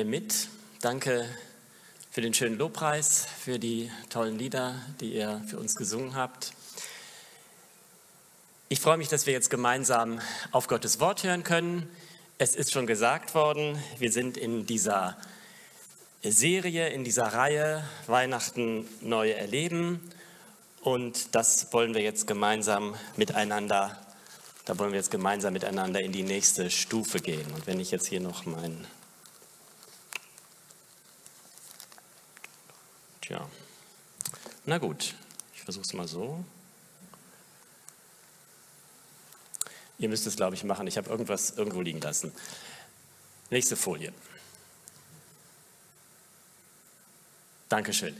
wir mit. Danke für den schönen Lobpreis, für die tollen Lieder, die ihr für uns gesungen habt. Ich freue mich, dass wir jetzt gemeinsam auf Gottes Wort hören können. Es ist schon gesagt worden, wir sind in dieser Serie, in dieser Reihe Weihnachten neu erleben. Und das wollen wir jetzt gemeinsam miteinander, da wollen wir jetzt gemeinsam miteinander in die nächste Stufe gehen. Und wenn ich jetzt hier noch mein, tja, na gut, ich versuche es mal so. Ihr müsst es, glaube ich, machen. Ich habe irgendwas irgendwo liegen lassen. Nächste Folie. Dankeschön.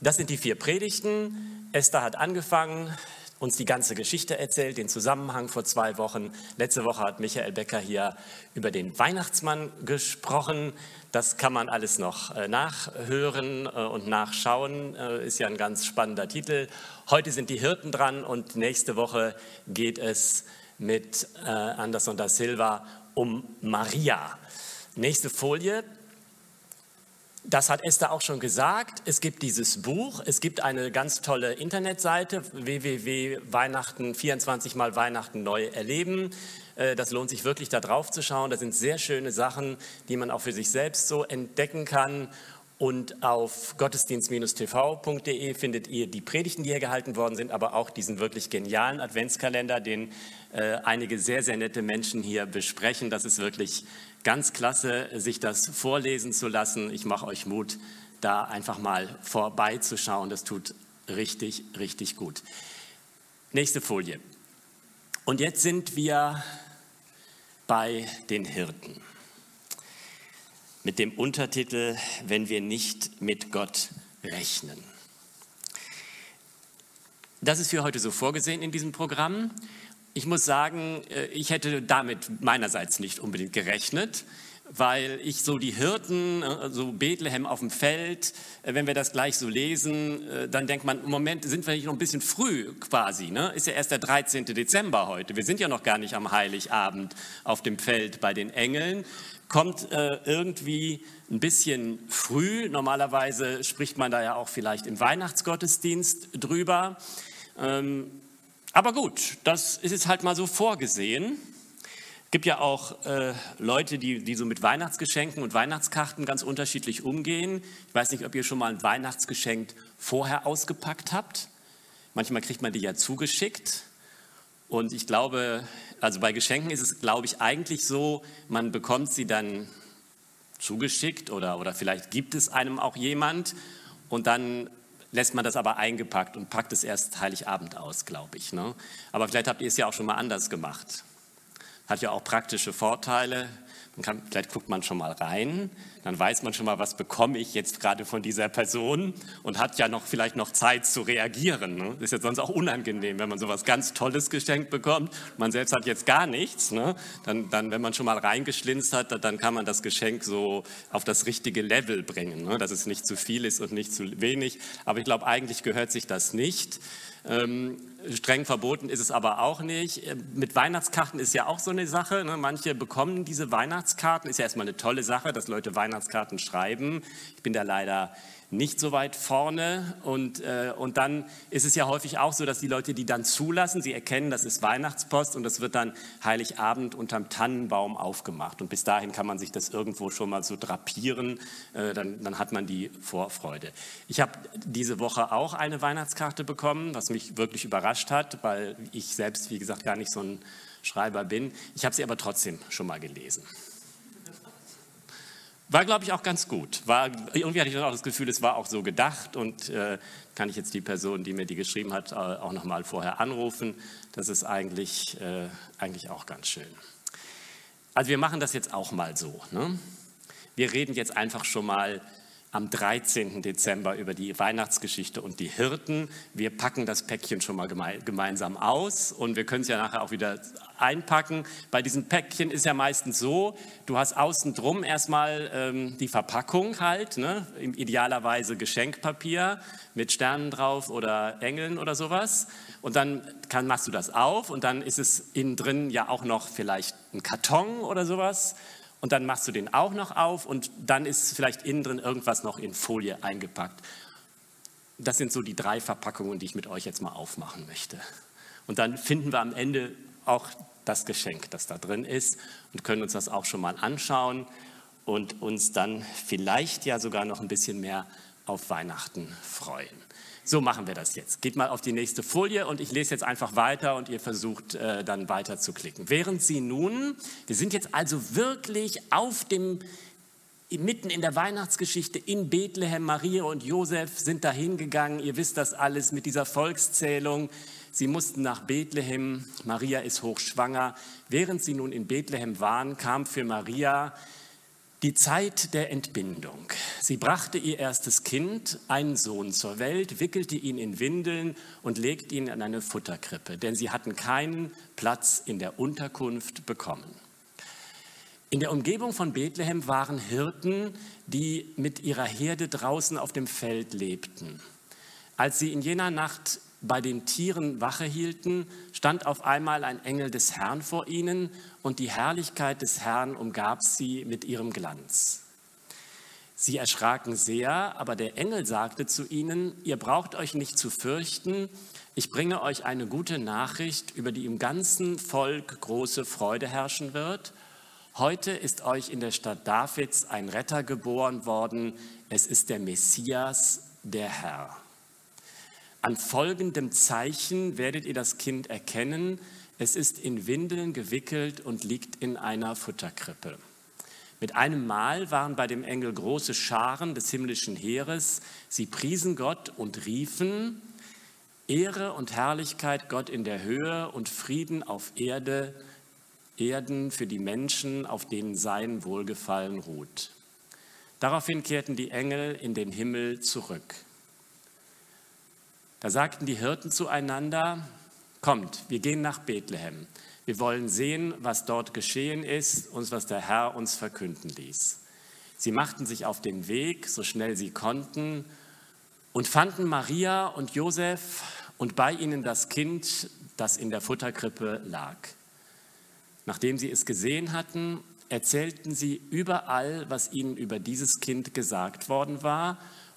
Das sind die vier Predigten. Esther hat angefangen, uns die ganze Geschichte erzählt, den Zusammenhang vor zwei Wochen. Letzte Woche hat Michael Becker hier über den Weihnachtsmann gesprochen. Das kann man alles noch äh, nachhören äh, und nachschauen. Äh, ist ja ein ganz spannender Titel. Heute sind die Hirten dran und nächste Woche geht es mit Anderson da Silva um Maria. Nächste Folie. Das hat Esther auch schon gesagt. Es gibt dieses Buch. Es gibt eine ganz tolle Internetseite www.weihnachten 24 mal Weihnachten neu erleben. Äh, das lohnt sich wirklich da drauf zu schauen. Da sind sehr schöne Sachen, die man auch für sich selbst so entdecken kann. Und auf gottesdienst-tv.de findet ihr die Predigten, die hier gehalten worden sind, aber auch diesen wirklich genialen Adventskalender, den äh, einige sehr, sehr nette Menschen hier besprechen. Das ist wirklich ganz klasse, sich das vorlesen zu lassen. Ich mache euch Mut, da einfach mal vorbeizuschauen. Das tut richtig, richtig gut. Nächste Folie. Und jetzt sind wir bei den Hirten mit dem Untertitel Wenn wir nicht mit Gott rechnen. Das ist für heute so vorgesehen in diesem Programm. Ich muss sagen, äh, ich hätte damit meinerseits nicht unbedingt gerechnet, weil ich so die Hirten, äh, so Bethlehem auf dem Feld, äh, wenn wir das gleich so lesen, dann denkt man, im Moment sind wir nicht noch ein bisschen früh quasi. Ne? Ist ja erst der 13. Dezember heute. Wir sind ja noch gar nicht am Heiligabend auf dem Feld bei den Engeln kommt äh, irgendwie ein bisschen früh. Normalerweise spricht man da ja auch vielleicht im Weihnachtsgottesdienst drüber. Ähm, aber gut, das ist jetzt halt mal so vorgesehen. Es gibt ja auch äh, Leute, die, die so mit Weihnachtsgeschenken und Weihnachtskarten ganz unterschiedlich umgehen. Ich weiß nicht, ob ihr schon mal ein Weihnachtsgeschenk vorher ausgepackt habt. Manchmal kriegt man die ja zugeschickt. Und ich glaube, also bei Geschenken ist es, glaube ich, eigentlich so, man bekommt sie dann zugeschickt oder, oder vielleicht gibt es einem auch jemand und dann lässt man das aber eingepackt und packt es erst Heiligabend aus, glaube ich. Ne? Aber vielleicht habt ihr es ja auch schon mal anders gemacht. Hat ja auch praktische Vorteile. Kann, vielleicht guckt man schon mal rein, dann weiß man schon mal, was bekomme ich jetzt gerade von dieser Person und hat ja noch vielleicht noch Zeit zu reagieren. Ne? Ist ja sonst auch unangenehm, wenn man so was ganz Tolles geschenkt bekommt. Man selbst hat jetzt gar nichts. Ne? Dann, dann, wenn man schon mal reingeschlinzt hat, dann kann man das Geschenk so auf das richtige Level bringen, ne? dass es nicht zu viel ist und nicht zu wenig. Aber ich glaube, eigentlich gehört sich das nicht. Ähm, streng verboten ist es aber auch nicht. Äh, mit Weihnachtskarten ist ja auch so eine Sache. Ne? Manche bekommen diese Weihnachtskarten. Ist ja erstmal eine tolle Sache, dass Leute Weihnachtskarten schreiben. Ich bin da leider nicht so weit vorne. Und, äh, und dann ist es ja häufig auch so, dass die Leute die dann zulassen, sie erkennen, das ist Weihnachtspost und das wird dann Heiligabend unterm Tannenbaum aufgemacht. Und bis dahin kann man sich das irgendwo schon mal so drapieren, äh, dann, dann hat man die Vorfreude. Ich habe diese Woche auch eine Weihnachtskarte bekommen, was mich wirklich überrascht hat, weil ich selbst, wie gesagt, gar nicht so ein Schreiber bin. Ich habe sie aber trotzdem schon mal gelesen. War, glaube ich, auch ganz gut. War, irgendwie hatte ich auch das Gefühl, es war auch so gedacht und äh, kann ich jetzt die Person, die mir die geschrieben hat, auch nochmal vorher anrufen. Das ist eigentlich, äh, eigentlich auch ganz schön. Also wir machen das jetzt auch mal so. Ne? Wir reden jetzt einfach schon mal am 13. Dezember über die Weihnachtsgeschichte und die Hirten. Wir packen das Päckchen schon mal geme gemeinsam aus und wir können es ja nachher auch wieder einpacken. Bei diesem Päckchen ist ja meistens so, du hast außen drum erstmal ähm, die Verpackung halt, ne? idealerweise Geschenkpapier mit Sternen drauf oder Engeln oder sowas. Und dann kann, machst du das auf und dann ist es innen drin ja auch noch vielleicht ein Karton oder sowas und dann machst du den auch noch auf und dann ist vielleicht innen drin irgendwas noch in Folie eingepackt. Das sind so die drei Verpackungen, die ich mit euch jetzt mal aufmachen möchte. Und dann finden wir am Ende auch das Geschenk, das da drin ist und können uns das auch schon mal anschauen und uns dann vielleicht ja sogar noch ein bisschen mehr auf Weihnachten freuen. So machen wir das jetzt. Geht mal auf die nächste Folie und ich lese jetzt einfach weiter und ihr versucht äh, dann weiter zu klicken. Während Sie nun, wir sind jetzt also wirklich auf dem mitten in der Weihnachtsgeschichte in Bethlehem, Maria und Josef sind dahin gegangen. Ihr wisst das alles mit dieser Volkszählung. Sie mussten nach Bethlehem. Maria ist hochschwanger. Während sie nun in Bethlehem waren, kam für Maria die Zeit der Entbindung. Sie brachte ihr erstes Kind, einen Sohn, zur Welt, wickelte ihn in Windeln und legte ihn in eine Futterkrippe, denn sie hatten keinen Platz in der Unterkunft bekommen. In der Umgebung von Bethlehem waren Hirten, die mit ihrer Herde draußen auf dem Feld lebten. Als sie in jener Nacht bei den Tieren Wache hielten, stand auf einmal ein Engel des Herrn vor ihnen und die Herrlichkeit des Herrn umgab sie mit ihrem Glanz. Sie erschraken sehr, aber der Engel sagte zu ihnen, ihr braucht euch nicht zu fürchten, ich bringe euch eine gute Nachricht, über die im ganzen Volk große Freude herrschen wird. Heute ist euch in der Stadt Davids ein Retter geboren worden, es ist der Messias, der Herr. An folgendem Zeichen werdet ihr das Kind erkennen. Es ist in Windeln gewickelt und liegt in einer Futterkrippe. Mit einem Mal waren bei dem Engel große Scharen des himmlischen Heeres. Sie priesen Gott und riefen, Ehre und Herrlichkeit Gott in der Höhe und Frieden auf Erde, Erden für die Menschen, auf denen sein Wohlgefallen ruht. Daraufhin kehrten die Engel in den Himmel zurück. Da sagten die Hirten zueinander, kommt, wir gehen nach Bethlehem. Wir wollen sehen, was dort geschehen ist und was der Herr uns verkünden ließ. Sie machten sich auf den Weg, so schnell sie konnten, und fanden Maria und Josef und bei ihnen das Kind, das in der Futterkrippe lag. Nachdem sie es gesehen hatten, erzählten sie überall, was ihnen über dieses Kind gesagt worden war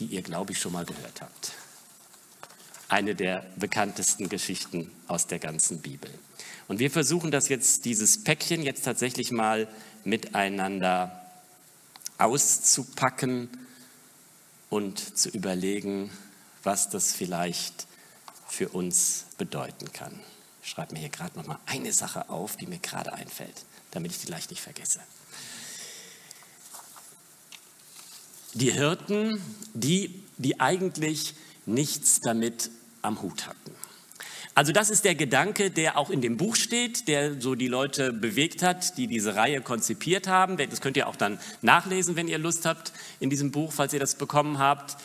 die ihr, glaube ich, schon mal gehört habt. Eine der bekanntesten Geschichten aus der ganzen Bibel. Und wir versuchen das jetzt, dieses Päckchen jetzt tatsächlich mal miteinander auszupacken und zu überlegen, was das vielleicht für uns bedeuten kann. Ich schreibe mir hier gerade noch mal eine Sache auf, die mir gerade einfällt, damit ich die gleich nicht vergesse. Die Hirten, die, die eigentlich nichts damit am Hut hatten. Also das ist der Gedanke, der auch in dem Buch steht, der so die Leute bewegt hat, die diese Reihe konzipiert haben. Das könnt ihr auch dann nachlesen, wenn ihr Lust habt, in diesem Buch, falls ihr das bekommen habt.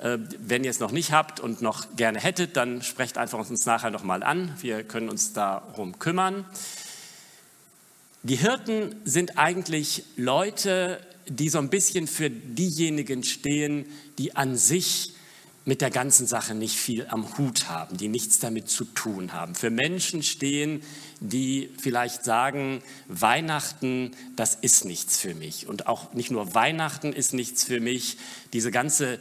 Äh, wenn ihr es noch nicht habt und noch gerne hättet, dann sprecht einfach uns nachher nochmal an. Wir können uns darum kümmern. Die Hirten sind eigentlich Leute, die so ein bisschen für diejenigen stehen, die an sich mit der ganzen Sache nicht viel am Hut haben, die nichts damit zu tun haben. Für Menschen stehen, die vielleicht sagen, Weihnachten, das ist nichts für mich. Und auch nicht nur Weihnachten ist nichts für mich. Diese ganze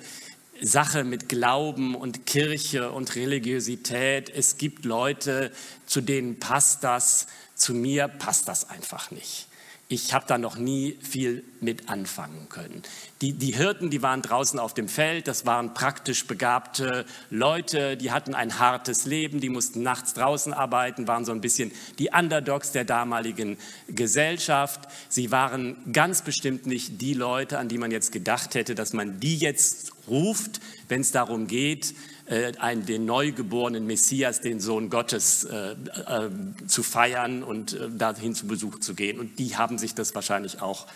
Sache mit Glauben und Kirche und Religiosität. Es gibt Leute, zu denen passt das, zu mir passt das einfach nicht ich habe da noch nie viel mit anfangen können. Die, die Hirten, die waren draußen auf dem Feld, das waren praktisch begabte Leute, die hatten ein hartes Leben, die mussten nachts draußen arbeiten, waren so ein bisschen die Underdogs der damaligen Gesellschaft. Sie waren ganz bestimmt nicht die Leute, an die man jetzt gedacht hätte, dass man die jetzt ruft, wenn es darum geht, äh, einen, den neugeborenen Messias, den Sohn Gottes, äh, äh, zu feiern und äh, dahin zu Besuch zu gehen. Und die haben sich das wahrscheinlich auch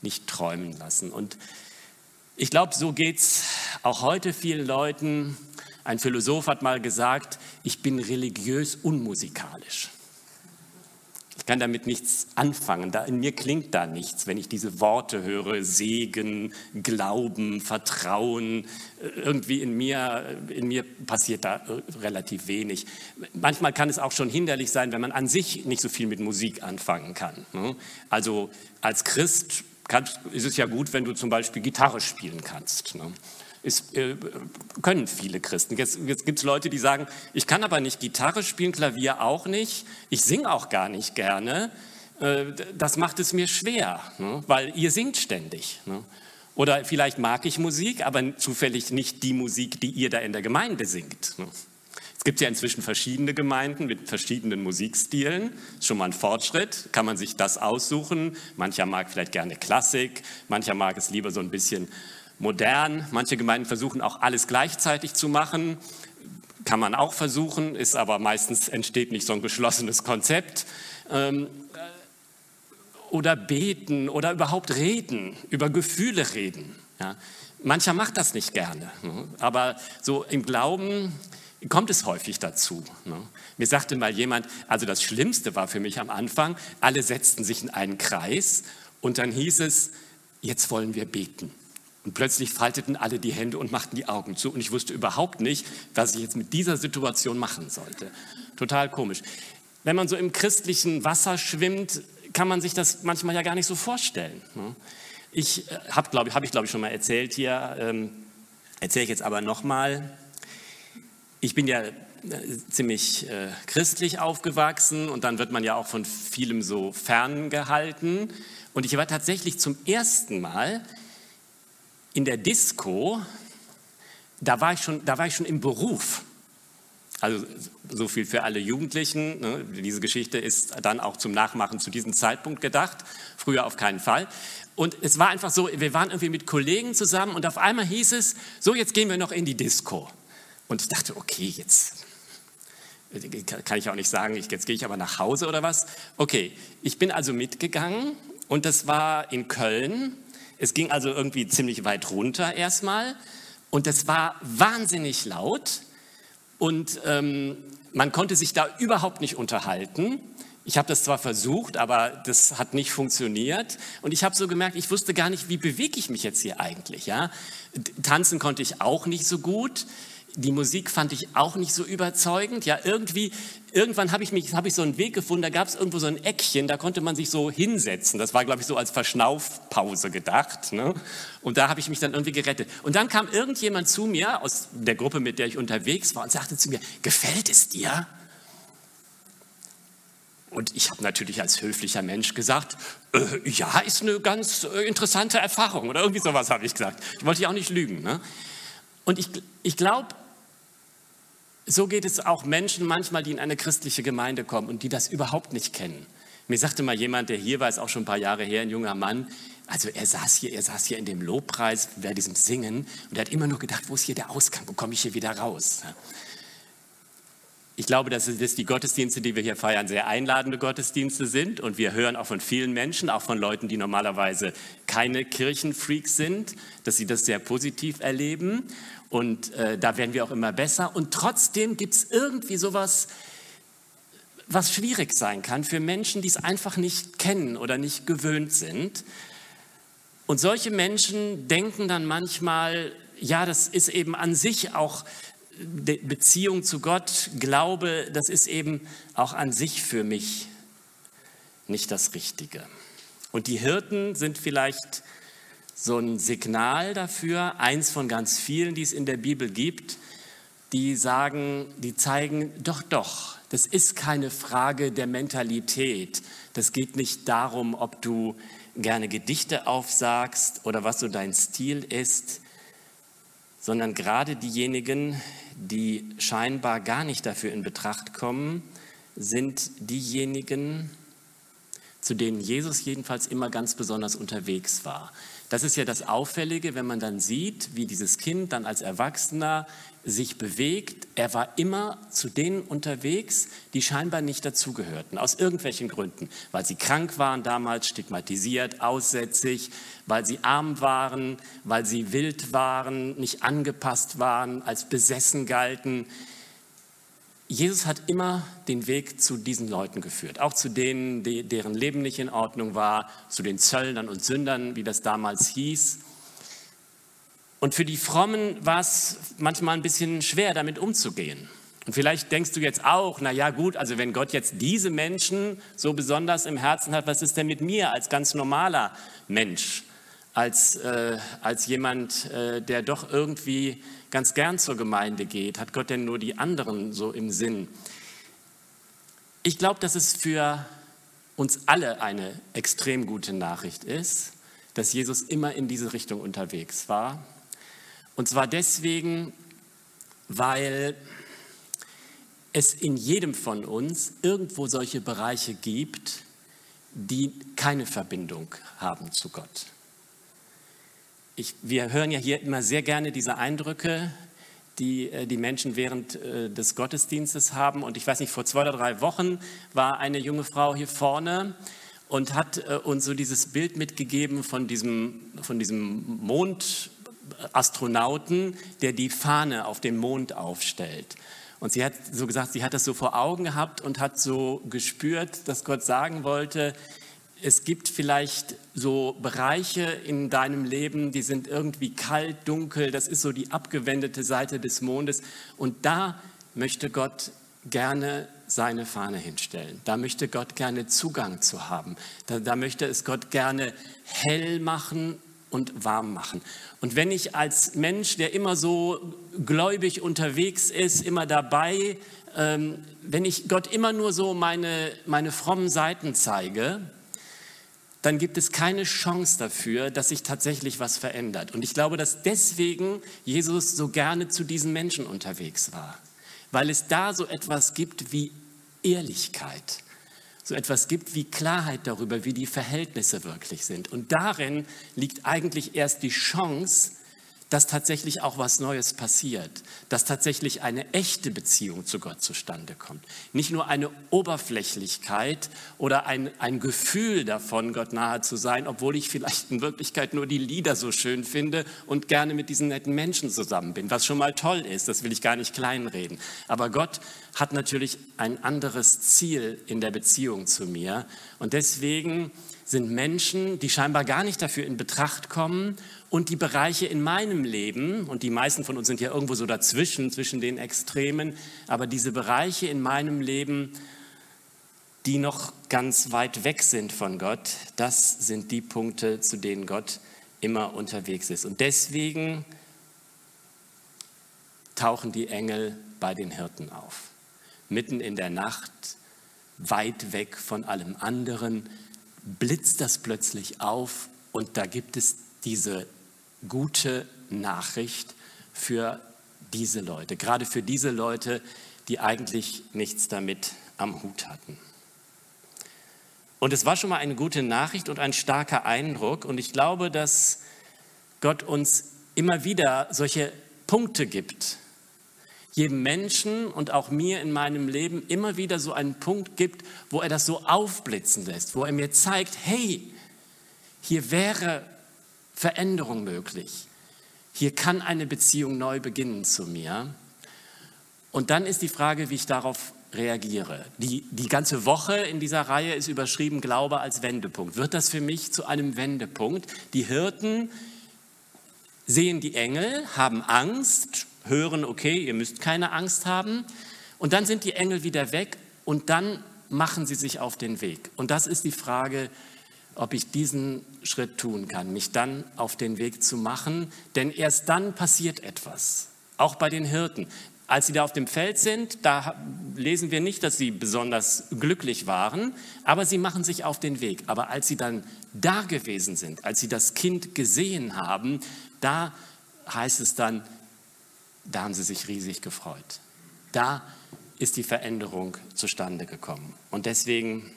nicht träumen lassen. Und ich glaube, so geht es auch heute vielen Leuten. Ein Philosoph hat mal gesagt, ich bin religiös unmusikalisch. Ich kann damit nichts anfangen. Da, in mir klingt da nichts, wenn ich diese Worte höre. Segen, Glauben, Vertrauen. Irgendwie in mir, in mir passiert da äh, relativ wenig. Manchmal kann es auch schon hinderlich sein, wenn man an sich nicht so viel mit Musik anfangen kann. Ne? Also als Christ ist es ja gut, wenn du zum Beispiel Gitarre spielen kannst. Ist, äh, können viele Christen. Jetzt, jetzt gibt es Leute, die sagen, ich kann aber nicht Gitarre spielen, Klavier auch nicht, ich singe auch gar nicht gerne. Äh, das macht es mir schwer, ne? weil ihr singt ständig. Ne? Oder vielleicht mag ich Musik, aber zufällig nicht die Musik, die ihr da in der Gemeinde singt. Ne? Es gibt ja inzwischen verschiedene Gemeinden mit verschiedenen Musikstilen. Ist schon mal ein Fortschritt. Kann man sich das aussuchen. Mancher mag vielleicht gerne Klassik, mancher mag es lieber so ein bisschen modern. Manche Gemeinden versuchen auch alles gleichzeitig zu machen. Kann man auch versuchen, ist aber meistens entsteht nicht so ein geschlossenes Konzept. Ähm, oder beten oder überhaupt reden, über Gefühle reden. Ja. Mancher macht das nicht gerne, ne? aber so im Glauben kommt es häufig dazu. Ne? Mir sagte mal jemand, also das Schlimmste war für mich am Anfang, alle setzten sich in einen Kreis und dann hieß es, jetzt wollen wir beten. Und plötzlich falteten alle die Hände und machten die Augen zu. Und ich wusste überhaupt nicht, was ich jetzt mit dieser Situation machen sollte. Total komisch. Wenn man so im christlichen Wasser schwimmt, kann man sich das manchmal ja gar nicht so vorstellen. Ne? Ich äh, habe, glaube ich, ich glaube ich schon mal erzählt hier, ähm, erzähle ich jetzt aber nochmal. Ich bin ja äh, ziemlich äh, christlich aufgewachsen und dann wird man ja auch von vielem so ferngehalten. Und ich war tatsächlich zum ersten Mal in der Disco, da war ich schon, da war ich schon im Beruf. Also so viel für alle Jugendlichen. Ne? Diese Geschichte ist dann auch zum Nachmachen zu diesem Zeitpunkt gedacht. Früher auf keinen Fall. Und es war einfach so, wir waren irgendwie mit Kollegen zusammen und auf einmal hieß es, so jetzt gehen wir noch in die Disco. Und ich dachte, okay, jetzt kann ich auch nicht sagen, jetzt gehe ich aber nach Hause oder was. Okay, ich bin also mitgegangen und das war in Köln es ging also irgendwie ziemlich weit runter erstmal und es war wahnsinnig laut und ähm, man konnte sich da überhaupt nicht unterhalten. Ich habe das zwar versucht, aber das hat nicht funktioniert. Und ich habe so gemerkt, ich wusste gar nicht, wie bewege ich mich jetzt hier eigentlich. Ja? Tanzen konnte ich auch nicht so gut. Die Musik fand ich auch nicht so überzeugend. Ja, irgendwie, irgendwann habe ich mich, habe ich so einen Weg gefunden. Da gab es irgendwo so ein Eckchen, da konnte man sich so hinsetzen. Das war, glaube ich, so als Verschnaufpause gedacht. Ne? Und da habe ich mich dann irgendwie gerettet. Und dann kam irgendjemand zu mir aus der Gruppe, mit der ich unterwegs war, und sagte zu mir: Gefällt es dir? Und ich habe natürlich als höflicher Mensch gesagt, äh, ja, ist eine ganz äh, interessante Erfahrung oder irgendwie sowas habe ich gesagt. Ich wollte ja auch nicht lügen. Ne? Und ich, ich glaube, so geht es auch Menschen manchmal, die in eine christliche Gemeinde kommen und die das überhaupt nicht kennen. Mir sagte mal jemand, der hier war, ist auch schon ein paar Jahre her, ein junger Mann, also er saß hier, er saß hier in dem Lobpreis bei diesem Singen und er hat immer nur gedacht, wo ist hier der Ausgang, wo komme ich hier wieder raus? Ich glaube, dass die Gottesdienste, die wir hier feiern, sehr einladende Gottesdienste sind und wir hören auch von vielen Menschen, auch von Leuten, die normalerweise keine Kirchenfreaks sind, dass sie das sehr positiv erleben und äh, da werden wir auch immer besser. Und trotzdem gibt es irgendwie sowas, was schwierig sein kann für Menschen, die es einfach nicht kennen oder nicht gewöhnt sind. Und solche Menschen denken dann manchmal, ja, das ist eben an sich auch Beziehung zu Gott, Glaube, das ist eben auch an sich für mich nicht das Richtige. Und die Hirten sind vielleicht so ein Signal dafür, eins von ganz vielen, die es in der Bibel gibt, die sagen, die zeigen, doch, doch, das ist keine Frage der Mentalität. Das geht nicht darum, ob du gerne Gedichte aufsagst oder was so dein Stil ist, sondern gerade diejenigen, die scheinbar gar nicht dafür in Betracht kommen, sind diejenigen, zu denen Jesus jedenfalls immer ganz besonders unterwegs war. Das ist ja das Auffällige, wenn man dann sieht, wie dieses Kind dann als Erwachsener sich bewegt. Er war immer zu denen unterwegs, die scheinbar nicht dazugehörten, aus irgendwelchen Gründen. Weil sie krank waren damals, stigmatisiert, aussätzig, weil sie arm waren, weil sie wild waren, nicht angepasst waren, als besessen galten. Jesus hat immer den Weg zu diesen Leuten geführt, auch zu denen, die, deren Leben nicht in Ordnung war, zu den Zöllnern und Sündern, wie das damals hieß. Und für die Frommen war es manchmal ein bisschen schwer, damit umzugehen. Und vielleicht denkst du jetzt auch, na ja, gut, also wenn Gott jetzt diese Menschen so besonders im Herzen hat, was ist denn mit mir als ganz normaler Mensch, als, äh, als jemand, äh, der doch irgendwie ganz gern zur Gemeinde geht? Hat Gott denn nur die anderen so im Sinn? Ich glaube, dass es für uns alle eine extrem gute Nachricht ist, dass Jesus immer in diese Richtung unterwegs war. Und zwar deswegen, weil es in jedem von uns irgendwo solche Bereiche gibt, die keine Verbindung haben zu Gott. Ich, wir hören ja hier immer sehr gerne diese Eindrücke, die äh, die Menschen während äh, des Gottesdienstes haben. Und ich weiß nicht, vor zwei oder drei Wochen war eine junge Frau hier vorne und hat äh, uns so dieses Bild mitgegeben von diesem, von diesem Mondastronauten, der die Fahne auf dem Mond aufstellt. Und sie hat so gesagt, sie hat das so vor Augen gehabt und hat so gespürt, dass Gott sagen wollte, es gibt vielleicht so Bereiche in deinem Leben, die sind irgendwie kalt, dunkel, das ist so die abgewendete Seite des Mondes und da möchte Gott gerne seine Fahne hinstellen. Da möchte Gott gerne Zugang zu haben. Da, da möchte es Gott gerne hell machen und warm machen. Und wenn ich als Mensch, der immer so gläubig unterwegs ist, immer dabei, ähm, wenn ich Gott immer nur so meine, meine frommen Seiten zeige, dann gibt es keine Chance dafür, dass sich tatsächlich was verändert. Und ich glaube, dass deswegen Jesus so gerne zu diesen Menschen unterwegs war, weil es da so etwas gibt wie Ehrlichkeit, so etwas gibt wie Klarheit darüber, wie die Verhältnisse wirklich sind. Und darin liegt eigentlich erst die Chance, dass tatsächlich auch was Neues passiert, dass tatsächlich eine echte Beziehung zu Gott zustande kommt. Nicht nur eine Oberflächlichkeit oder ein, ein Gefühl davon, Gott nahe zu sein, obwohl ich vielleicht in Wirklichkeit nur die Lieder so schön finde und gerne mit diesen netten Menschen zusammen bin, was schon mal toll ist, das will ich gar nicht kleinreden. Aber Gott hat natürlich ein anderes Ziel in der Beziehung zu mir und deswegen sind Menschen, die scheinbar gar nicht dafür in Betracht kommen und die Bereiche in meinem Leben, und die meisten von uns sind ja irgendwo so dazwischen, zwischen den Extremen, aber diese Bereiche in meinem Leben, die noch ganz weit weg sind von Gott, das sind die Punkte, zu denen Gott immer unterwegs ist. Und deswegen tauchen die Engel bei den Hirten auf. Mitten in der Nacht, weit weg von allem anderen, blitzt das plötzlich auf und da gibt es diese gute Nachricht für diese Leute, gerade für diese Leute, die eigentlich nichts damit am Hut hatten. Und es war schon mal eine gute Nachricht und ein starker Eindruck. Und ich glaube, dass Gott uns immer wieder solche Punkte gibt, jedem Menschen und auch mir in meinem Leben immer wieder so einen Punkt gibt, wo er das so aufblitzen lässt, wo er mir zeigt, hey, hier wäre Veränderung möglich. Hier kann eine Beziehung neu beginnen zu mir. Und dann ist die Frage, wie ich darauf reagiere. Die, die ganze Woche in dieser Reihe ist überschrieben Glaube als Wendepunkt. Wird das für mich zu einem Wendepunkt? Die Hirten sehen die Engel, haben Angst, hören, okay, ihr müsst keine Angst haben. Und dann sind die Engel wieder weg und dann machen sie sich auf den Weg. Und das ist die Frage, ob ich diesen Schritt tun kann, mich dann auf den Weg zu machen, denn erst dann passiert etwas, auch bei den Hirten. Als sie da auf dem Feld sind, da lesen wir nicht, dass sie besonders glücklich waren, aber sie machen sich auf den Weg. Aber als sie dann da gewesen sind, als sie das Kind gesehen haben, da heißt es dann, da haben sie sich riesig gefreut. Da ist die Veränderung zustande gekommen. Und deswegen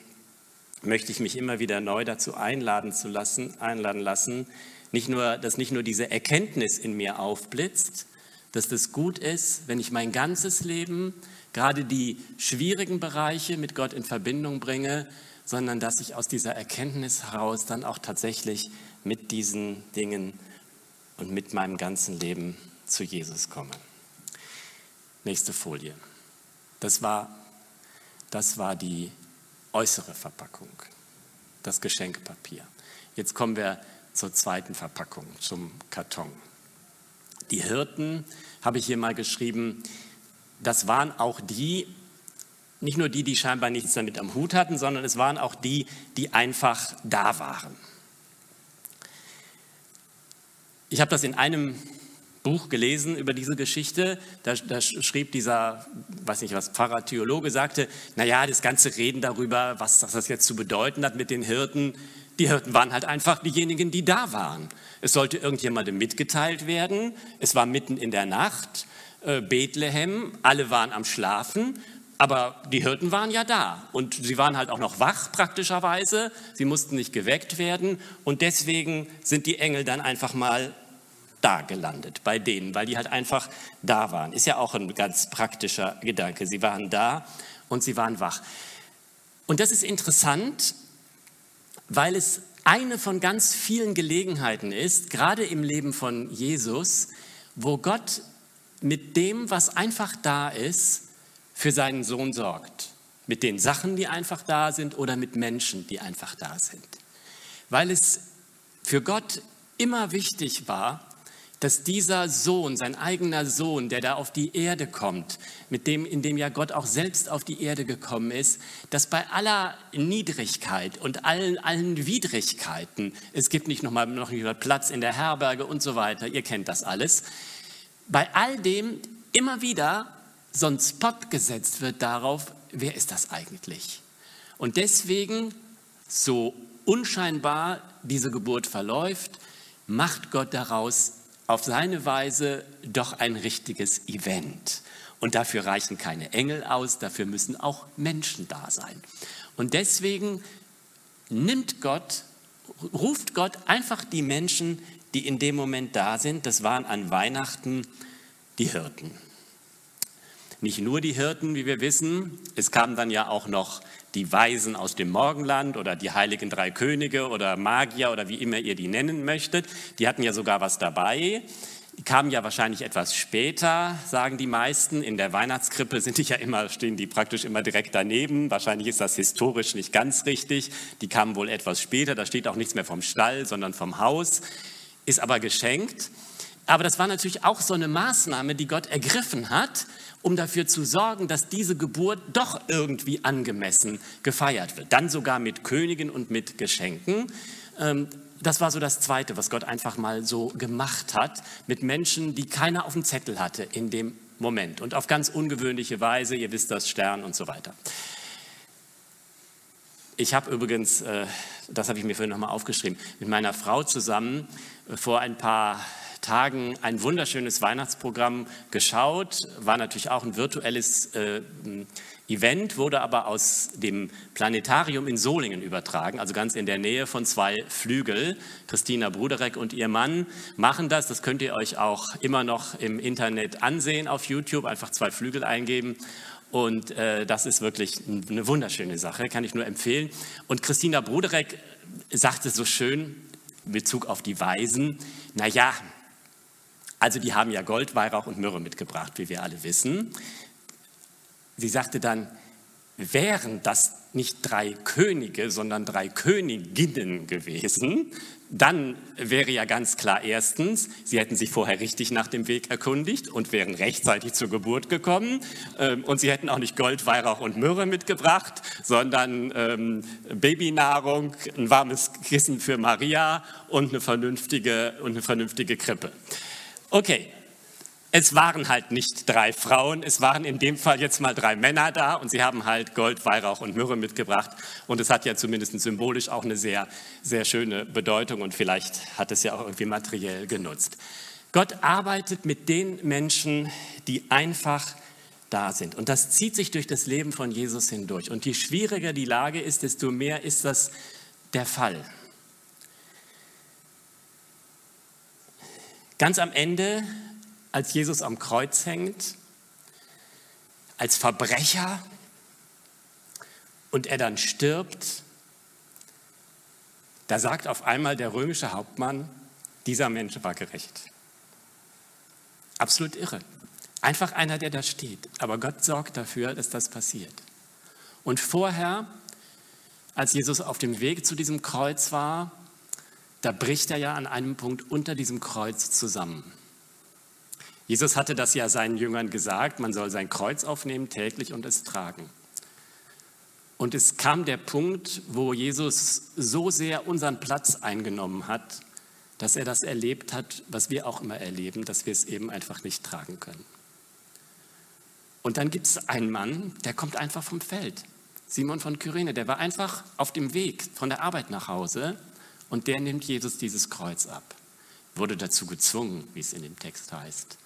möchte ich mich immer wieder neu dazu einladen, zu lassen, einladen lassen, nicht nur, dass nicht nur diese Erkenntnis in mir aufblitzt, dass das gut ist, wenn ich mein ganzes Leben, gerade die schwierigen Bereiche mit Gott in Verbindung bringe, sondern dass ich aus dieser Erkenntnis heraus dann auch tatsächlich mit diesen Dingen und mit meinem ganzen Leben zu Jesus komme. Nächste Folie. Das war, das war die äußere Verpackung, das Geschenkpapier. Jetzt kommen wir zur zweiten Verpackung, zum Karton. Die Hirten, habe ich hier mal geschrieben, das waren auch die, nicht nur die, die scheinbar nichts damit am Hut hatten, sondern es waren auch die, die einfach da waren. Ich habe das in einem Buch gelesen über diese Geschichte. Da, da, schrieb dieser, weiß nicht was, Pfarrer, Theologe, sagte, naja, das ganze Reden darüber, was das jetzt zu bedeuten hat mit den Hirten, die Hirten waren halt einfach diejenigen, die da waren. Es sollte irgendjemandem mitgeteilt werden. Es war mitten in der Nacht, äh, Bethlehem, alle waren am Schlafen, aber die Hirten waren ja da und sie waren halt auch noch wach praktischerweise. Sie mussten nicht geweckt werden und deswegen sind die Engel dann einfach mal da gelandet bei denen, weil die halt einfach da waren. Ist ja auch ein ganz praktischer Gedanke. Sie waren da und sie waren wach. Und das ist interessant, weil es eine von ganz vielen Gelegenheiten ist, gerade im Leben von Jesus, wo Gott mit dem, was einfach da ist, für seinen Sohn sorgt. Mit den Sachen, die einfach da sind oder mit Menschen, die einfach da sind. Weil es für Gott immer wichtig war, dass dieser Sohn, sein eigener Sohn, der da auf die Erde kommt, mit dem, in dem ja Gott auch selbst auf die Erde gekommen ist, dass bei aller Niedrigkeit und allen, allen Widrigkeiten, es gibt nicht nochmal noch Platz in der Herberge und so weiter, ihr kennt das alles, bei all dem immer wieder so ein Spot gesetzt wird darauf, wer ist das eigentlich? Und deswegen, so unscheinbar diese Geburt verläuft, macht Gott daraus auf seine Weise doch ein richtiges Event. Und dafür reichen keine Engel aus, dafür müssen auch Menschen da sein. Und deswegen nimmt Gott, ruft Gott einfach die Menschen, die in dem Moment da sind. Das waren an Weihnachten die Hirten. Nicht nur die Hirten, wie wir wissen, es kamen dann ja auch noch die Weisen aus dem Morgenland oder die heiligen drei Könige oder Magier oder wie immer ihr die nennen möchtet. Die hatten ja sogar was dabei. Die kamen ja wahrscheinlich etwas später, sagen die meisten. In der Weihnachtskrippe sind die ja immer, stehen die praktisch immer direkt daneben. Wahrscheinlich ist das historisch nicht ganz richtig. Die kamen wohl etwas später. Da steht auch nichts mehr vom Stall, sondern vom Haus. Ist aber geschenkt. Aber das war natürlich auch so eine Maßnahme, die Gott ergriffen hat, um dafür zu sorgen, dass diese Geburt doch irgendwie angemessen gefeiert wird. Dann sogar mit Königen und mit Geschenken. Ähm, das war so das Zweite, was Gott einfach mal so gemacht hat, mit Menschen, die keiner auf dem Zettel hatte in dem Moment und auf ganz ungewöhnliche Weise, ihr wisst das, Stern und so weiter. Ich habe übrigens, äh, das habe ich mir vorhin nochmal aufgeschrieben, mit meiner Frau zusammen äh, vor ein paar Tagen ein wunderschönes Weihnachtsprogramm geschaut, war natürlich auch ein virtuelles äh, Event, wurde aber aus dem Planetarium in Solingen übertragen, also ganz in der Nähe von zwei Flügel. Christina Bruderek und ihr Mann machen das. Das könnt ihr euch auch immer noch im Internet ansehen auf YouTube, einfach zwei Flügel eingeben. Und äh, das ist wirklich eine wunderschöne Sache, kann ich nur empfehlen. Und Christina Bruderek sagte so schön in Bezug auf die Weisen, naja, also die haben ja Gold, Weihrauch und Myrrhe mitgebracht, wie wir alle wissen. Sie sagte dann, wären das nicht drei Könige, sondern drei Königinnen gewesen, dann wäre ja ganz klar erstens, sie hätten sich vorher richtig nach dem Weg erkundigt und wären rechtzeitig zur Geburt gekommen. Ähm, und sie hätten auch nicht Gold, Weihrauch und Myrrhe mitgebracht, sondern ähm, Babynahrung, ein warmes Kissen für Maria und eine vernünftige, und eine vernünftige Krippe. Okay, es waren halt nicht drei Frauen, es waren in dem Fall jetzt mal drei Männer da und sie haben halt Gold, Weihrauch und Myrrhe mitgebracht und es hat ja zumindest symbolisch auch eine sehr, sehr schöne Bedeutung und vielleicht hat es ja auch irgendwie materiell genutzt. Gott arbeitet mit den Menschen, die einfach da sind. Und das zieht sich durch das Leben von Jesus hindurch. Und je schwieriger die Lage ist, desto mehr ist das der Fall. Ganz am Ende, als Jesus am Kreuz hängt, als Verbrecher und er dann stirbt, da sagt auf einmal der römische Hauptmann, dieser Mensch war gerecht. Absolut irre. Einfach einer, der da steht. Aber Gott sorgt dafür, dass das passiert. Und vorher, als Jesus auf dem Weg zu diesem Kreuz war, da bricht er ja an einem Punkt unter diesem Kreuz zusammen. Jesus hatte das ja seinen Jüngern gesagt, man soll sein Kreuz aufnehmen täglich und es tragen. Und es kam der Punkt, wo Jesus so sehr unseren Platz eingenommen hat, dass er das erlebt hat, was wir auch immer erleben, dass wir es eben einfach nicht tragen können. Und dann gibt es einen Mann, der kommt einfach vom Feld. Simon von Kyrene, der war einfach auf dem Weg von der Arbeit nach Hause und der nimmt Jesus dieses Kreuz ab. Wurde dazu gezwungen, wie es in dem Text heißt.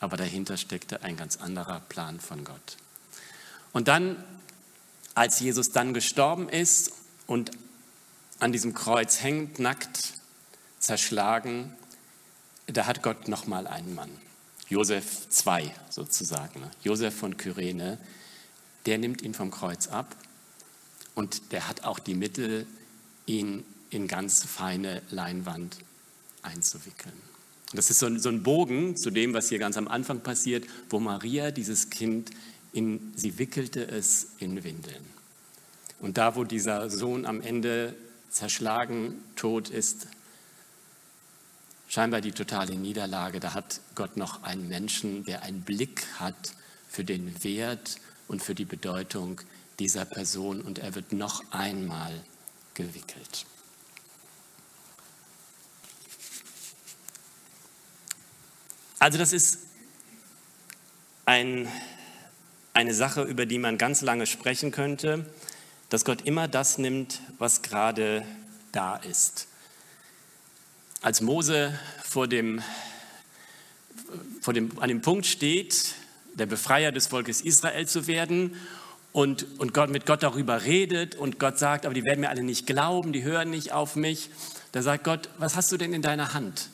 Aber dahinter steckte ein ganz anderer Plan von Gott. Und dann, als Jesus dann gestorben ist und an diesem Kreuz hängt, nackt, zerschlagen, da hat Gott nochmal einen Mann. Josef II sozusagen. Josef von Kyrene, der nimmt ihn vom Kreuz ab und der hat auch die Mittel, ihn in ganz feine Leinwand einzuwickeln. Das ist so ein, so ein Bogen zu dem, was hier ganz am Anfang passiert, wo Maria dieses Kind in, sie wickelte es in Windeln. Und da, wo dieser Sohn am Ende zerschlagen, tot ist, scheinbar die totale Niederlage, da hat Gott noch einen Menschen, der einen Blick hat für den Wert und für die Bedeutung dieser Person und er wird noch einmal gewickelt. Also das ist ein, eine Sache, über die man ganz lange sprechen könnte, dass Gott immer das nimmt, was gerade da ist. Als Mose vor dem, vor dem, an dem Punkt steht, der Befreier des Volkes Israel zu werden und, und Gott mit Gott darüber redet und Gott sagt, aber die werden mir alle nicht glauben, die hören nicht auf mich. Da sagt Gott, was hast du denn in deiner Hand?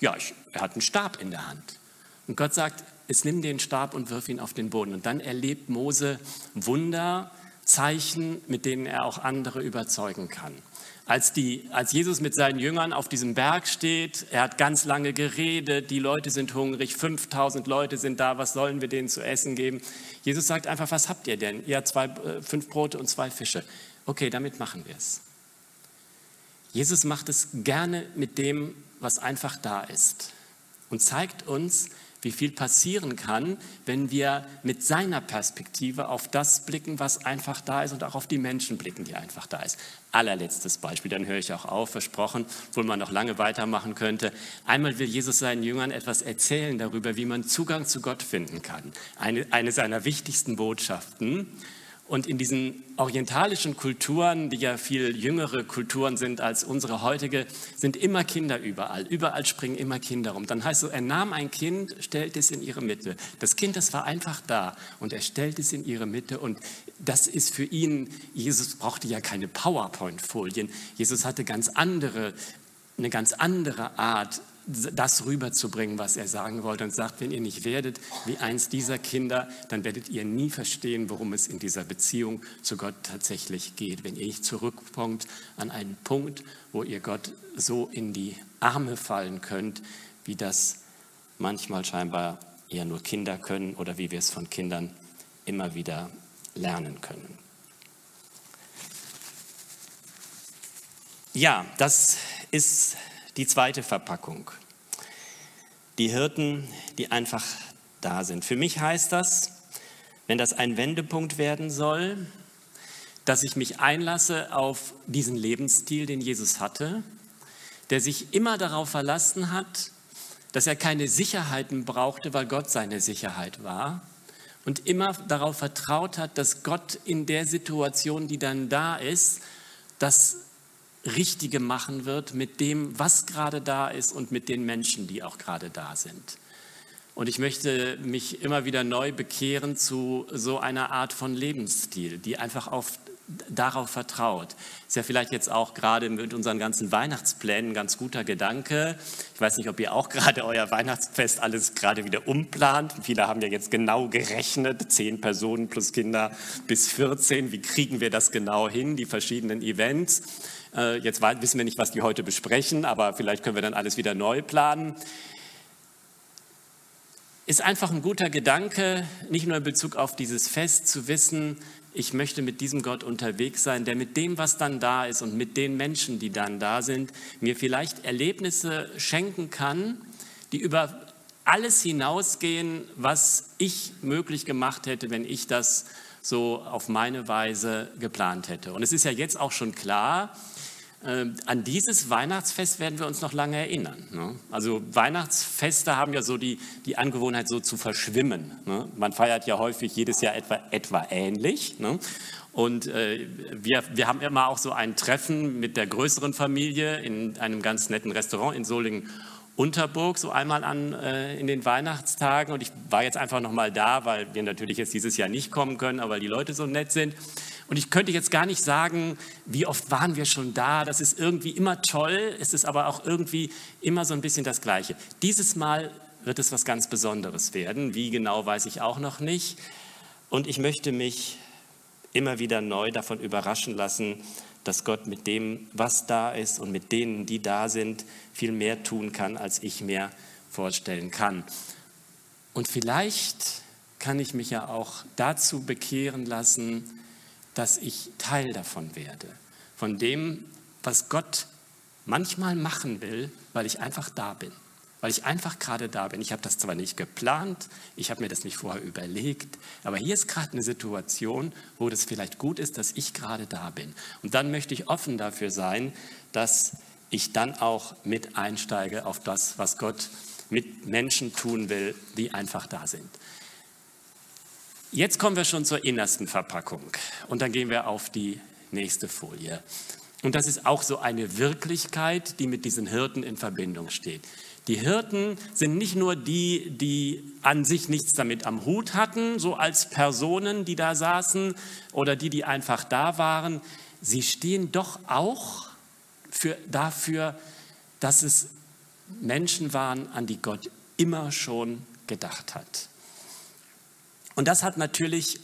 Ja, ich, er hat einen Stab in der Hand. Und Gott sagt, jetzt nimm den Stab und wirf ihn auf den Boden. Und dann erlebt Mose Wunder, Zeichen, mit denen er auch andere überzeugen kann. Als, die, als Jesus mit seinen Jüngern auf diesem Berg steht, er hat ganz lange geredet, die Leute sind hungrig, 5000 Leute sind da, was sollen wir denen zu essen geben? Jesus sagt einfach, was habt ihr denn? Ihr habt zwei, äh, fünf Brote und zwei Fische. Okay, damit machen wir es. Jesus macht es gerne mit dem, was einfach da ist und zeigt uns, wie viel passieren kann, wenn wir mit seiner Perspektive auf das blicken, was einfach da ist und auch auf die Menschen blicken, die einfach da ist. Allerletztes Beispiel, dann höre ich auch auf, versprochen, obwohl man noch lange weitermachen könnte. Einmal will Jesus seinen Jüngern etwas erzählen darüber, wie man Zugang zu Gott finden kann. Eine, eine seiner wichtigsten Botschaften. Und in diesen orientalischen Kulturen, die ja viel jüngere Kulturen sind als unsere heutige, sind immer Kinder überall. Überall springen immer Kinder rum. Dann heißt es, er nahm ein Kind, stellte es in ihre Mitte. Das Kind, das war einfach da und er stellte es in ihre Mitte. Und das ist für ihn, Jesus brauchte ja keine PowerPoint-Folien. Jesus hatte ganz andere, eine ganz andere Art, das rüberzubringen, was er sagen wollte und sagt, wenn ihr nicht werdet wie eins dieser Kinder, dann werdet ihr nie verstehen, worum es in dieser Beziehung zu Gott tatsächlich geht. Wenn ihr nicht zurückkommt an einen Punkt, wo ihr Gott so in die Arme fallen könnt, wie das manchmal scheinbar eher nur Kinder können oder wie wir es von Kindern immer wieder lernen können. Ja, das ist die zweite Verpackung. Die Hirten, die einfach da sind. Für mich heißt das, wenn das ein Wendepunkt werden soll, dass ich mich einlasse auf diesen Lebensstil, den Jesus hatte, der sich immer darauf verlassen hat, dass er keine Sicherheiten brauchte, weil Gott seine Sicherheit war und immer darauf vertraut hat, dass Gott in der Situation, die dann da ist, das Richtige machen wird mit dem, was gerade da ist und mit den Menschen, die auch gerade da sind. Und ich möchte mich immer wieder neu bekehren zu so einer Art von Lebensstil, die einfach auf darauf vertraut. Ist ja vielleicht jetzt auch gerade mit unseren ganzen Weihnachtsplänen ein ganz guter Gedanke. Ich weiß nicht, ob ihr auch gerade euer Weihnachtsfest alles gerade wieder umplant. Viele haben ja jetzt genau gerechnet, zehn Personen plus Kinder bis 14. Wie kriegen wir das genau hin, die verschiedenen Events? Äh, jetzt wissen wir nicht, was die heute besprechen, aber vielleicht können wir dann alles wieder neu planen ist einfach ein guter Gedanke, nicht nur in Bezug auf dieses Fest zu wissen, ich möchte mit diesem Gott unterwegs sein, der mit dem, was dann da ist und mit den Menschen, die dann da sind, mir vielleicht Erlebnisse schenken kann, die über alles hinausgehen, was ich möglich gemacht hätte, wenn ich das so auf meine Weise geplant hätte. Und es ist ja jetzt auch schon klar, an dieses Weihnachtsfest werden wir uns noch lange erinnern. Ne? Also Weihnachtsfeste haben ja so die, die Angewohnheit, so zu verschwimmen. Ne? Man feiert ja häufig jedes Jahr etwa, etwa ähnlich. Ne? Und äh, wir, wir haben immer auch so ein Treffen mit der größeren Familie in einem ganz netten Restaurant in Solingen. Unterburg so einmal an äh, in den Weihnachtstagen und ich war jetzt einfach noch mal da, weil wir natürlich jetzt dieses Jahr nicht kommen können, aber die Leute so nett sind und ich könnte jetzt gar nicht sagen, wie oft waren wir schon da. Das ist irgendwie immer toll. Es ist aber auch irgendwie immer so ein bisschen das Gleiche. Dieses Mal wird es was ganz Besonderes werden. Wie genau weiß ich auch noch nicht. Und ich möchte mich immer wieder neu davon überraschen lassen, dass Gott mit dem, was da ist und mit denen, die da sind, viel mehr tun kann, als ich mir vorstellen kann. Und vielleicht kann ich mich ja auch dazu bekehren lassen, dass ich Teil davon werde, von dem, was Gott manchmal machen will, weil ich einfach da bin, weil ich einfach gerade da bin. Ich habe das zwar nicht geplant, ich habe mir das nicht vorher überlegt, aber hier ist gerade eine Situation, wo das vielleicht gut ist, dass ich gerade da bin. Und dann möchte ich offen dafür sein, dass ich dann auch mit einsteige auf das, was Gott mit Menschen tun will, die einfach da sind. Jetzt kommen wir schon zur innersten Verpackung und dann gehen wir auf die nächste Folie. Und das ist auch so eine Wirklichkeit, die mit diesen Hirten in Verbindung steht. Die Hirten sind nicht nur die, die an sich nichts damit am Hut hatten, so als Personen, die da saßen oder die, die einfach da waren. Sie stehen doch auch für, dafür, dass es Menschen waren, an die Gott immer schon gedacht hat. Und das hat natürlich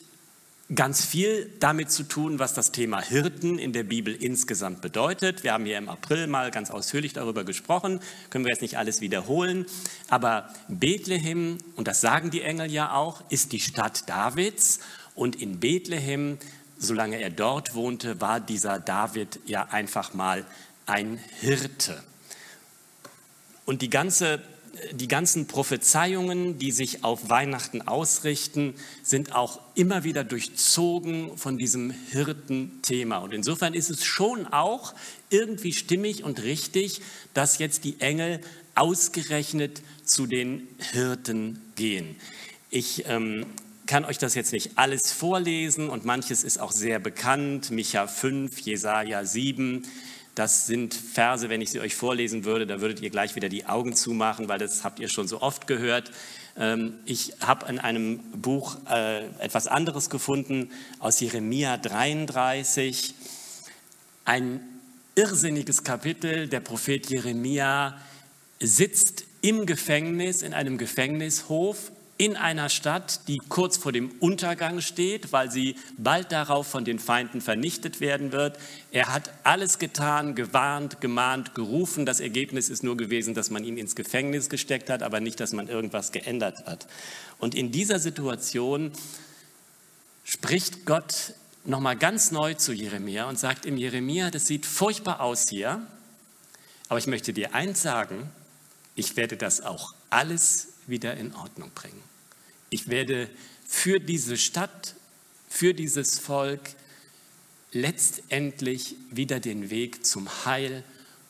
ganz viel damit zu tun, was das Thema Hirten in der Bibel insgesamt bedeutet. Wir haben hier im April mal ganz ausführlich darüber gesprochen, können wir jetzt nicht alles wiederholen, aber Bethlehem, und das sagen die Engel ja auch, ist die Stadt Davids und in Bethlehem, solange er dort wohnte, war dieser David ja einfach mal ein Hirte. Und die ganze die ganzen Prophezeiungen, die sich auf Weihnachten ausrichten, sind auch immer wieder durchzogen von diesem Hirtenthema. Und insofern ist es schon auch irgendwie stimmig und richtig, dass jetzt die Engel ausgerechnet zu den Hirten gehen. Ich ähm, kann euch das jetzt nicht alles vorlesen und manches ist auch sehr bekannt. Micha 5, Jesaja 7. Das sind Verse, wenn ich sie euch vorlesen würde, da würdet ihr gleich wieder die Augen zumachen, weil das habt ihr schon so oft gehört. Ähm, ich habe in einem Buch äh, etwas anderes gefunden aus Jeremia 33. Ein irrsinniges Kapitel. Der Prophet Jeremia sitzt im Gefängnis, in einem Gefängnishof in einer Stadt, die kurz vor dem Untergang steht, weil sie bald darauf von den Feinden vernichtet werden wird. Er hat alles getan, gewarnt, gemahnt, gerufen. Das Ergebnis ist nur gewesen, dass man ihn ins Gefängnis gesteckt hat, aber nicht, dass man irgendwas geändert hat. Und in dieser Situation spricht Gott nochmal ganz neu zu Jeremia und sagt ihm, Jeremia, das sieht furchtbar aus hier, aber ich möchte dir eins sagen, ich werde das auch alles wieder in Ordnung bringen. Ich werde für diese Stadt, für dieses Volk letztendlich wieder den Weg zum Heil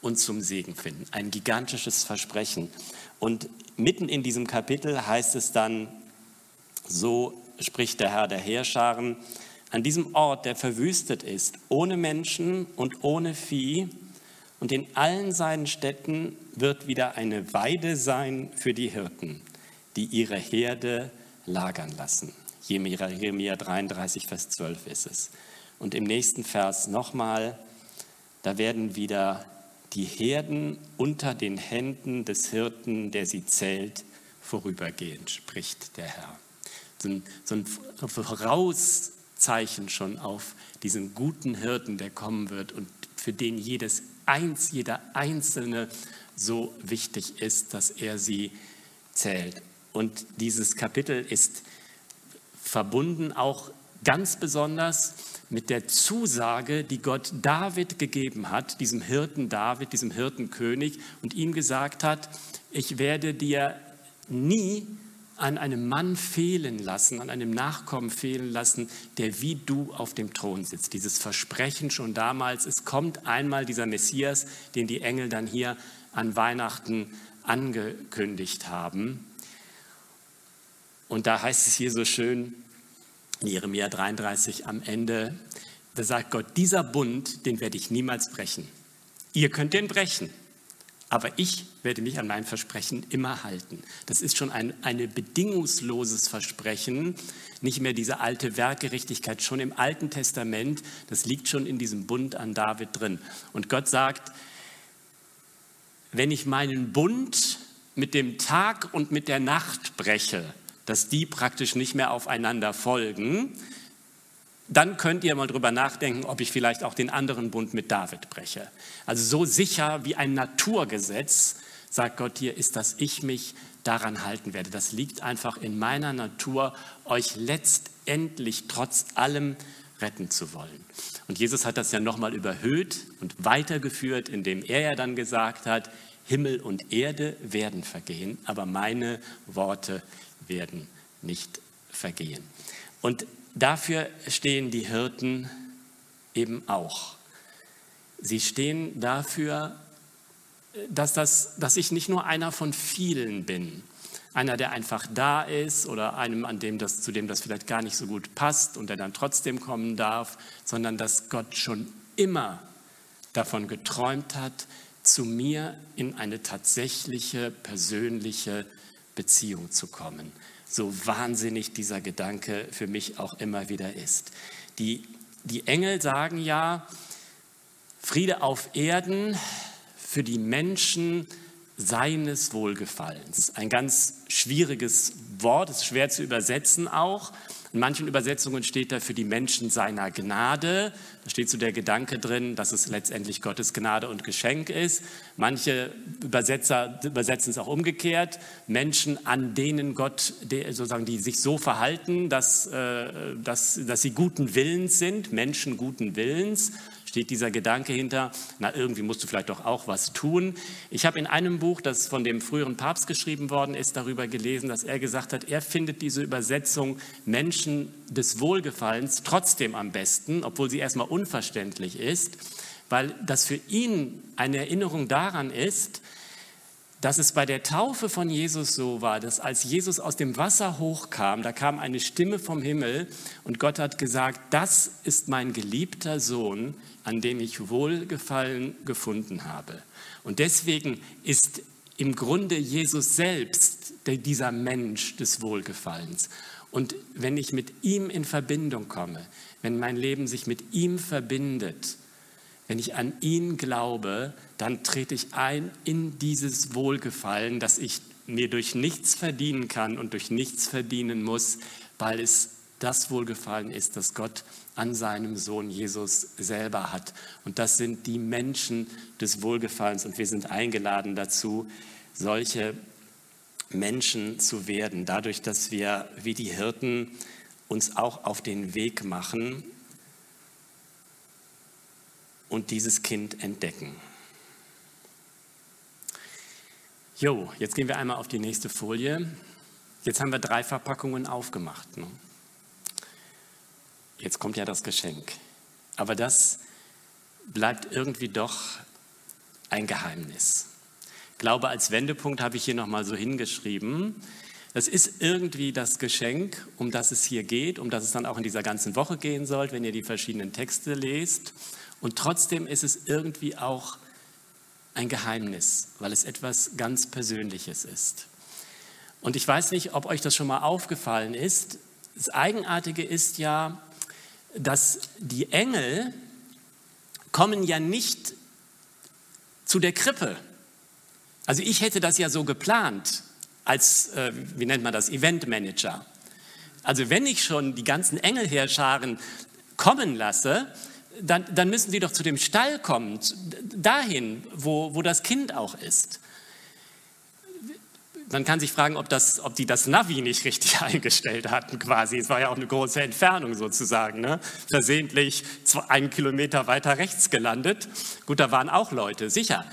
und zum Segen finden. Ein gigantisches Versprechen. Und mitten in diesem Kapitel heißt es dann, so spricht der Herr der Heerscharen, an diesem Ort, der verwüstet ist, ohne Menschen und ohne Vieh, und in allen seinen Städten wird wieder eine Weide sein für die Hirten. die ihre Herde lagern lassen. Jeremia 33, Vers 12 ist es. Und im nächsten Vers nochmal, da werden wieder die Herden unter den Händen des Hirten, der sie zählt, vorübergehen, spricht der Herr. So ein, so ein Vorauszeichen schon auf diesen guten Hirten, der kommen wird und für den jedes eins, jeder Einzelne so wichtig ist, dass er sie zählt. Und dieses Kapitel ist verbunden auch ganz besonders mit der Zusage, die Gott David gegeben hat, diesem Hirten David, diesem Hirtenkönig, und ihm gesagt hat, ich werde dir nie an einem Mann fehlen lassen, an einem Nachkommen fehlen lassen, der wie du auf dem Thron sitzt. Dieses Versprechen schon damals, es kommt einmal dieser Messias, den die Engel dann hier an Weihnachten angekündigt haben. Und da heißt es hier so schön, in Jeremia 33 am Ende, da sagt Gott, dieser Bund, den werde ich niemals brechen. Ihr könnt den brechen, aber ich werde mich an mein Versprechen immer halten. Das ist schon ein eine bedingungsloses Versprechen, nicht mehr diese alte Werkgerechtigkeit, schon im Alten Testament, das liegt schon in diesem Bund an David drin. Und Gott sagt, wenn ich meinen Bund mit dem Tag und mit der Nacht breche, dass die praktisch nicht mehr aufeinander folgen, dann könnt ihr mal drüber nachdenken, ob ich vielleicht auch den anderen Bund mit David breche. Also so sicher wie ein Naturgesetz, sagt Gott hier, ist, dass ich mich daran halten werde. Das liegt einfach in meiner Natur, euch letztendlich trotz allem retten zu wollen. Und Jesus hat das ja nochmal überhöht und weitergeführt, indem er ja dann gesagt hat, Himmel und Erde werden vergehen, aber meine Worte werden nicht vergehen. Und dafür stehen die Hirten eben auch. Sie stehen dafür, dass, das, dass ich nicht nur einer von vielen bin, einer, der einfach da ist oder einem, an dem das, zu dem das vielleicht gar nicht so gut passt und der dann trotzdem kommen darf, sondern dass Gott schon immer davon geträumt hat, zu mir in eine tatsächliche persönliche Beziehung zu kommen. So wahnsinnig dieser Gedanke für mich auch immer wieder ist. Die, die Engel sagen ja, Friede auf Erden für die Menschen seines Wohlgefallens. Ein ganz schwieriges Wort, ist schwer zu übersetzen auch. In manchen Übersetzungen steht da für die Menschen seiner Gnade. Da steht so der Gedanke drin, dass es letztendlich Gottes Gnade und Geschenk ist. Manche Übersetzer übersetzen es auch umgekehrt. Menschen, an denen Gott, sozusagen, die sich so verhalten, dass, äh, dass, dass sie guten Willens sind, Menschen guten Willens steht dieser Gedanke hinter, na irgendwie musst du vielleicht doch auch was tun. Ich habe in einem Buch, das von dem früheren Papst geschrieben worden ist, darüber gelesen, dass er gesagt hat, er findet diese Übersetzung Menschen des Wohlgefallens trotzdem am besten, obwohl sie erstmal unverständlich ist, weil das für ihn eine Erinnerung daran ist, dass es bei der Taufe von Jesus so war, dass als Jesus aus dem Wasser hochkam, da kam eine Stimme vom Himmel und Gott hat gesagt, das ist mein geliebter Sohn, an dem ich Wohlgefallen gefunden habe. Und deswegen ist im Grunde Jesus selbst dieser Mensch des Wohlgefallens. Und wenn ich mit ihm in Verbindung komme, wenn mein Leben sich mit ihm verbindet, wenn ich an ihn glaube, dann trete ich ein in dieses Wohlgefallen, das ich mir durch nichts verdienen kann und durch nichts verdienen muss, weil es das Wohlgefallen ist, das Gott an seinem Sohn Jesus selber hat. Und das sind die Menschen des Wohlgefallens. Und wir sind eingeladen dazu, solche Menschen zu werden, dadurch, dass wir wie die Hirten uns auch auf den Weg machen und dieses Kind entdecken. Jo, jetzt gehen wir einmal auf die nächste Folie. Jetzt haben wir drei Verpackungen aufgemacht. Ne? Jetzt kommt ja das Geschenk. Aber das bleibt irgendwie doch ein Geheimnis. Glaube als Wendepunkt habe ich hier nochmal so hingeschrieben. Das ist irgendwie das Geschenk, um das es hier geht, um das es dann auch in dieser ganzen Woche gehen soll, wenn ihr die verschiedenen Texte lest. Und trotzdem ist es irgendwie auch ein Geheimnis, weil es etwas ganz Persönliches ist. Und ich weiß nicht, ob euch das schon mal aufgefallen ist. Das Eigenartige ist ja, dass die Engel kommen ja nicht zu der Krippe. Also ich hätte das ja so geplant als, äh, wie nennt man das, Eventmanager. Also wenn ich schon die ganzen Engelheerscharen kommen lasse, dann, dann müssen die doch zu dem Stall kommen, dahin, wo, wo das Kind auch ist. Man kann sich fragen, ob, das, ob die das Navi nicht richtig eingestellt hatten quasi. Es war ja auch eine große Entfernung sozusagen. Ne? Versehentlich einen Kilometer weiter rechts gelandet. Gut, da waren auch Leute, sicher.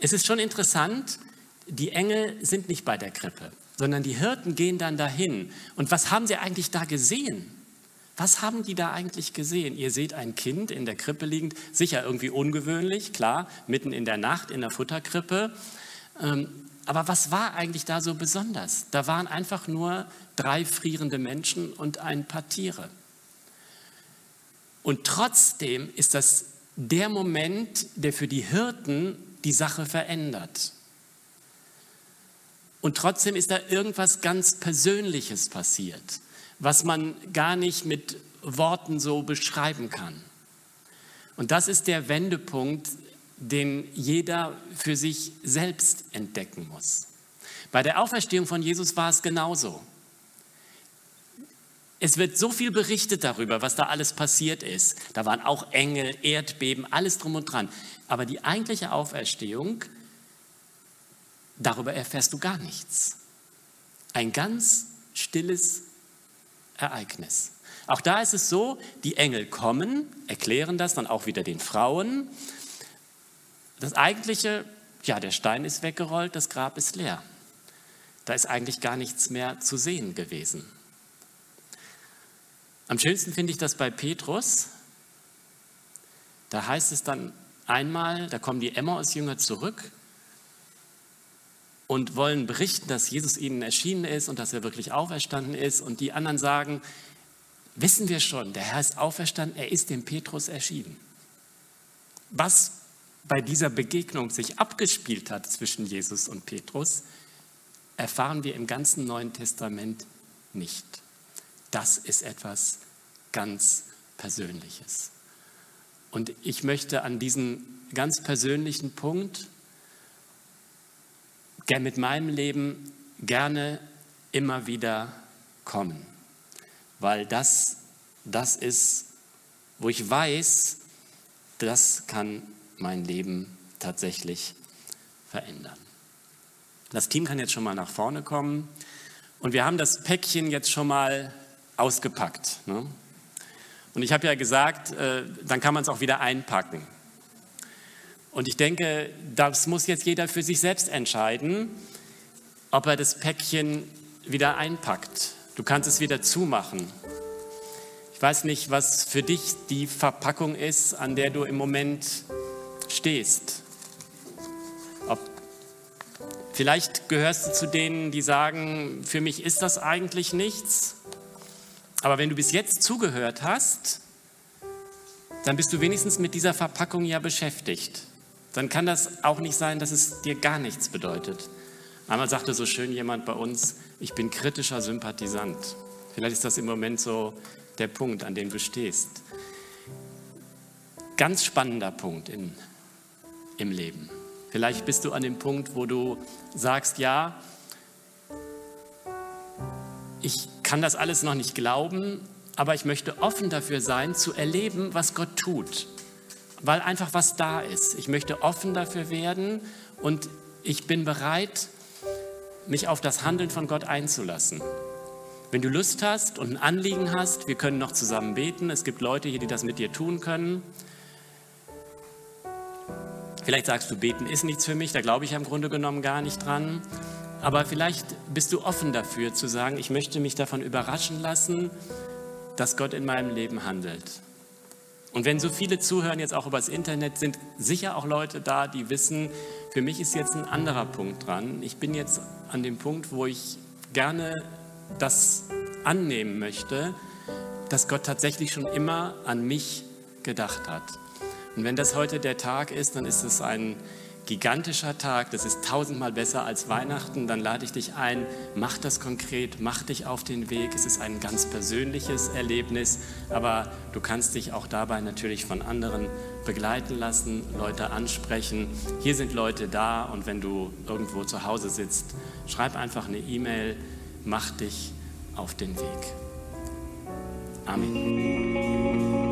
Es ist schon interessant, die Engel sind nicht bei der Krippe, sondern die Hirten gehen dann dahin. Und was haben sie eigentlich da gesehen? Was haben die da eigentlich gesehen? Ihr seht ein Kind in der Krippe liegend, sicher irgendwie ungewöhnlich, klar, mitten in der Nacht in der Futterkrippe. Ähm, aber was war eigentlich da so besonders? Da waren einfach nur drei frierende Menschen und ein paar Tiere. Und trotzdem ist das der Moment, der für die Hirten die Sache verändert. Und trotzdem ist da irgendwas ganz Persönliches passiert was man gar nicht mit Worten so beschreiben kann. Und das ist der Wendepunkt, den jeder für sich selbst entdecken muss. Bei der Auferstehung von Jesus war es genauso. Es wird so viel berichtet darüber, was da alles passiert ist. Da waren auch Engel, Erdbeben, alles drum und dran. Aber die eigentliche Auferstehung, darüber erfährst du gar nichts. Ein ganz stilles Ereignis. Auch da ist es so, die Engel kommen, erklären das dann auch wieder den Frauen. Das eigentliche, ja, der Stein ist weggerollt, das Grab ist leer. Da ist eigentlich gar nichts mehr zu sehen gewesen. Am schönsten finde ich das bei Petrus. Da heißt es dann einmal, da kommen die Emmaus-Jünger zurück und wollen berichten, dass Jesus ihnen erschienen ist und dass er wirklich auferstanden ist. Und die anderen sagen, wissen wir schon, der Herr ist auferstanden, er ist dem Petrus erschienen. Was bei dieser Begegnung sich abgespielt hat zwischen Jesus und Petrus, erfahren wir im ganzen Neuen Testament nicht. Das ist etwas ganz Persönliches. Und ich möchte an diesen ganz persönlichen Punkt mit meinem Leben gerne immer wieder kommen, weil das das ist, wo ich weiß, das kann mein Leben tatsächlich verändern. Das Team kann jetzt schon mal nach vorne kommen und wir haben das Päckchen jetzt schon mal ausgepackt. Ne? Und ich habe ja gesagt, äh, dann kann man es auch wieder einpacken. Und ich denke, das muss jetzt jeder für sich selbst entscheiden, ob er das Päckchen wieder einpackt. Du kannst es wieder zumachen. Ich weiß nicht, was für dich die Verpackung ist, an der du im Moment stehst. Ob, vielleicht gehörst du zu denen, die sagen, für mich ist das eigentlich nichts. Aber wenn du bis jetzt zugehört hast, dann bist du wenigstens mit dieser Verpackung ja beschäftigt dann kann das auch nicht sein, dass es dir gar nichts bedeutet. Einmal sagte so schön jemand bei uns, ich bin kritischer Sympathisant. Vielleicht ist das im Moment so der Punkt, an dem du stehst. Ganz spannender Punkt in, im Leben. Vielleicht bist du an dem Punkt, wo du sagst, ja, ich kann das alles noch nicht glauben, aber ich möchte offen dafür sein, zu erleben, was Gott tut weil einfach was da ist. Ich möchte offen dafür werden und ich bin bereit, mich auf das Handeln von Gott einzulassen. Wenn du Lust hast und ein Anliegen hast, wir können noch zusammen beten. Es gibt Leute hier, die das mit dir tun können. Vielleicht sagst du, beten ist nichts für mich, da glaube ich im Grunde genommen gar nicht dran. Aber vielleicht bist du offen dafür zu sagen, ich möchte mich davon überraschen lassen, dass Gott in meinem Leben handelt. Und wenn so viele zuhören, jetzt auch übers Internet, sind sicher auch Leute da, die wissen, für mich ist jetzt ein anderer Punkt dran. Ich bin jetzt an dem Punkt, wo ich gerne das annehmen möchte, dass Gott tatsächlich schon immer an mich gedacht hat. Und wenn das heute der Tag ist, dann ist es ein gigantischer Tag, das ist tausendmal besser als Weihnachten, dann lade ich dich ein, mach das konkret, mach dich auf den Weg. Es ist ein ganz persönliches Erlebnis, aber du kannst dich auch dabei natürlich von anderen begleiten lassen, Leute ansprechen. Hier sind Leute da und wenn du irgendwo zu Hause sitzt, schreib einfach eine E-Mail, mach dich auf den Weg. Amen.